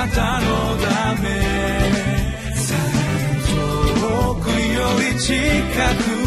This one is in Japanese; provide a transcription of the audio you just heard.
なたのため。遠くより近く。